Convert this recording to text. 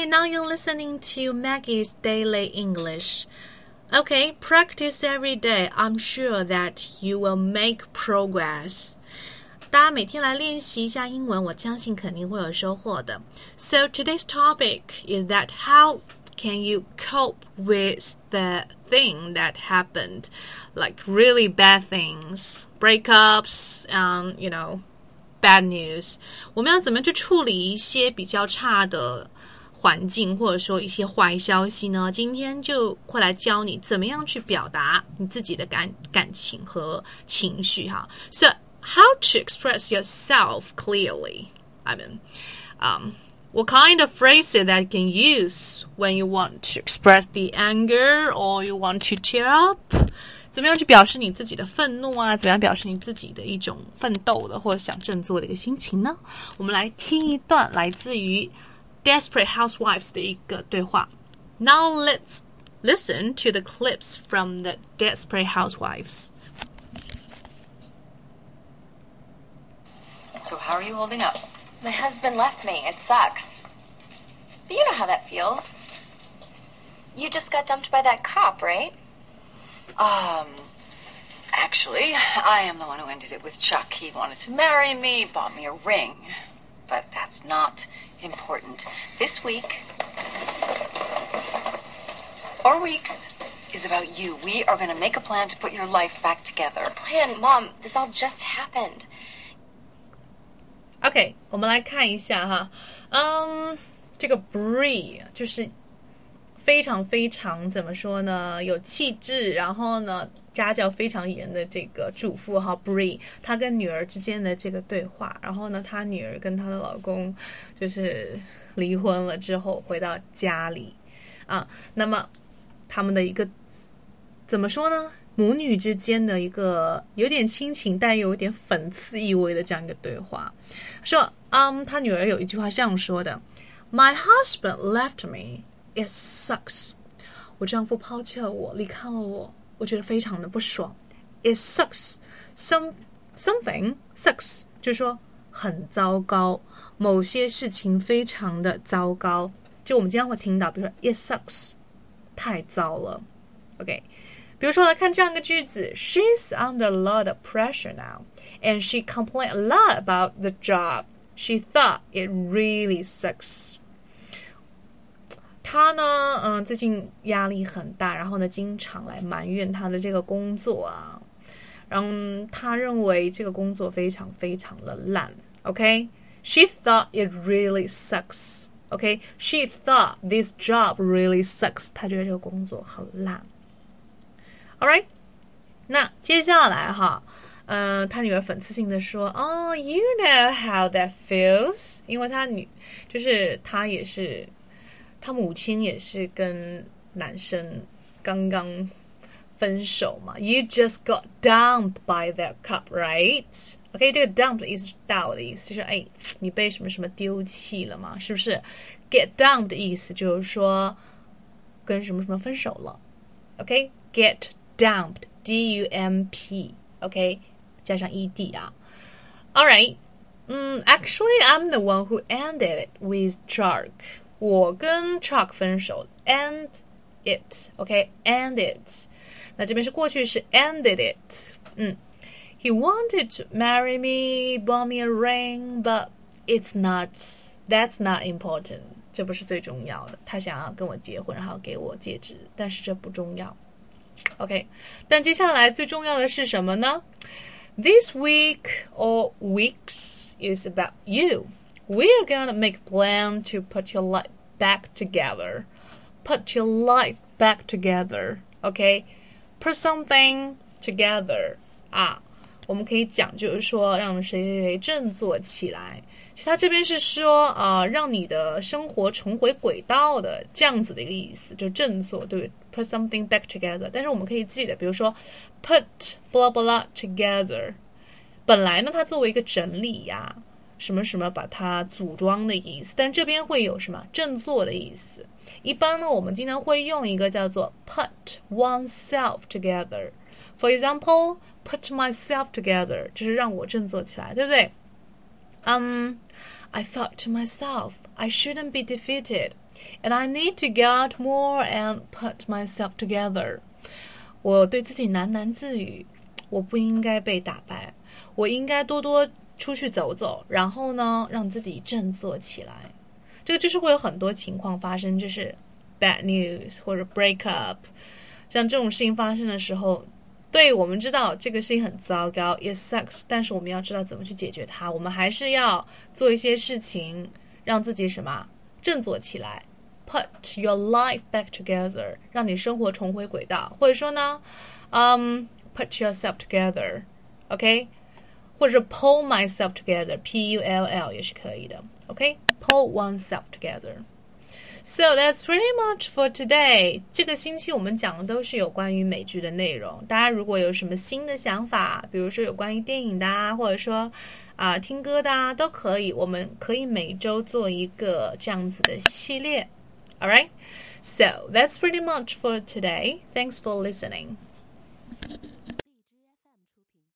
Okay, now you're listening to Maggie's Daily English. Okay, practice every day. I'm sure that you will make progress. 大家每天来练习一下英文，我相信肯定会有收获的。So today's topic is that how can you cope with the thing that happened, like really bad things, breakups, um, you know, bad news. 我们要怎么去处理一些比较差的？ 环境或者说一些坏消息呢，今天就会来教你怎么样去表达你自己的感感情和情绪哈。So how to express yourself clearly? I mean, um, what kind of phrases that you can use when you want to express the anger or you want to cheer up? 怎么样去表示你自己的愤怒啊？怎么样表示你自己的一种奋斗的或者想振作的一个心情呢？我们来听一段来自于。 Desperate Housewives 的一个对话。Now let's listen to the clips from the Desperate Housewives. So how are you holding up? My husband left me. It sucks. But you know how that feels. You just got dumped by that cop, right? Um, actually, I am the one who ended it with Chuck. He wanted to marry me, bought me a ring but that's not important. This week, or weeks, is about you. We are going to make a plan to put your life back together. A plan? Mom, this all just happened. OK，我们来看一下哈，嗯，这个 Bree 就是非常非常怎么说呢？有气质，然后呢， 家教非常严的这个主妇哈，Bree，她跟女儿之间的这个对话，然后呢，她女儿跟她的老公就是离婚了之后回到家里啊，那么他们的一个怎么说呢？母女之间的一个有点亲情但又有点讽刺意味的这样一个对话，说，嗯，她女儿有一句话这样说的：“My husband left me, it sucks。”我丈夫抛弃了我，离开了我。我觉得非常的不爽。It sucks. Some something sucks，就是说很糟糕，某些事情非常的糟糕。就我们经常会听到，比如说 It sucks，太糟了。OK，比如说来看这样一个句子：She's under a lot of pressure now, and she complained a lot about the job. She thought it really sucks. 他呢，嗯，最近压力很大，然后呢，经常来埋怨他的这个工作啊，然后他认为这个工作非常非常的烂。OK，she thought it really sucks。OK，she thought this job really sucks。他觉得这个工作很烂。All right，那接下来哈，嗯，他女儿讽刺性的说：“哦，you know how that feels。”因为他女就是他也是。他母亲也是跟男生刚刚分手嘛。You just got dumped by that cup, right? OK，这个 dump 的意思是倒的意思，就是哎，你被什么什么丢弃了嘛，是不是？Get dumped 的意思就是说跟什么什么分手了。OK，get dumped, D-U-M-P, OK，加上 E-D 啊。All right. Mm, actually, I'm the one who ended it with Shark. 我跟 Chuck 分手，end it，OK，end it。那这边是过去是 ended it，嗯，He wanted to marry me, bought me a ring, but it's not. That's not important. 这不是最重要的。他想要跟我结婚，然后给我戒指，但是这不重要。OK，但接下来最重要的是什么呢？This week or weeks is about you. We're gonna make plan to put your life back together. Put your life back together. Okay, put something together 啊，我们可以讲就是说让谁谁谁振作起来。其实他这边是说啊，让你的生活重回轨道的这样子的一个意思，就振作，对，put something back together。但是我们可以记得，比如说 put blah blah together，本来呢它作为一个整理呀。 什么什么把它组装的意思，但这边会有什么振作的意思？一般呢，我们经常会用一个叫做 put oneself together。For example, put myself together 就是让我振作起来，对不对？嗯、um,，I thought to myself, I shouldn't be defeated. And I need to get more and put myself together。我对自己喃喃自语，我不应该被打败，我应该多多出去走走，然后呢，让自己振作起来。这个就是会有很多情况发生，就是 bad news 或者 break up，像这种事情发生的时候，对我们知道这个事情很糟糕，it sucks，但是我们要知道怎么去解决它，我们还是要做一些事情，让自己什么振作起来，put your life back together，让你生活重回轨道，或者说呢，嗯、um,，put yourself together，OK，、或者 pull myself together，p u l l 也是可以的，OK，pull、okay? oneself together。So that's pretty much for today。这个星期我们讲的都是有关于美剧的内容。大家如果有什么新的想法，比如说有关于电影的啊，或者说啊、呃、听歌的啊，都可以。我们可以每周做一个这样子的系列。All right. So that's pretty much for today. Thanks for listening.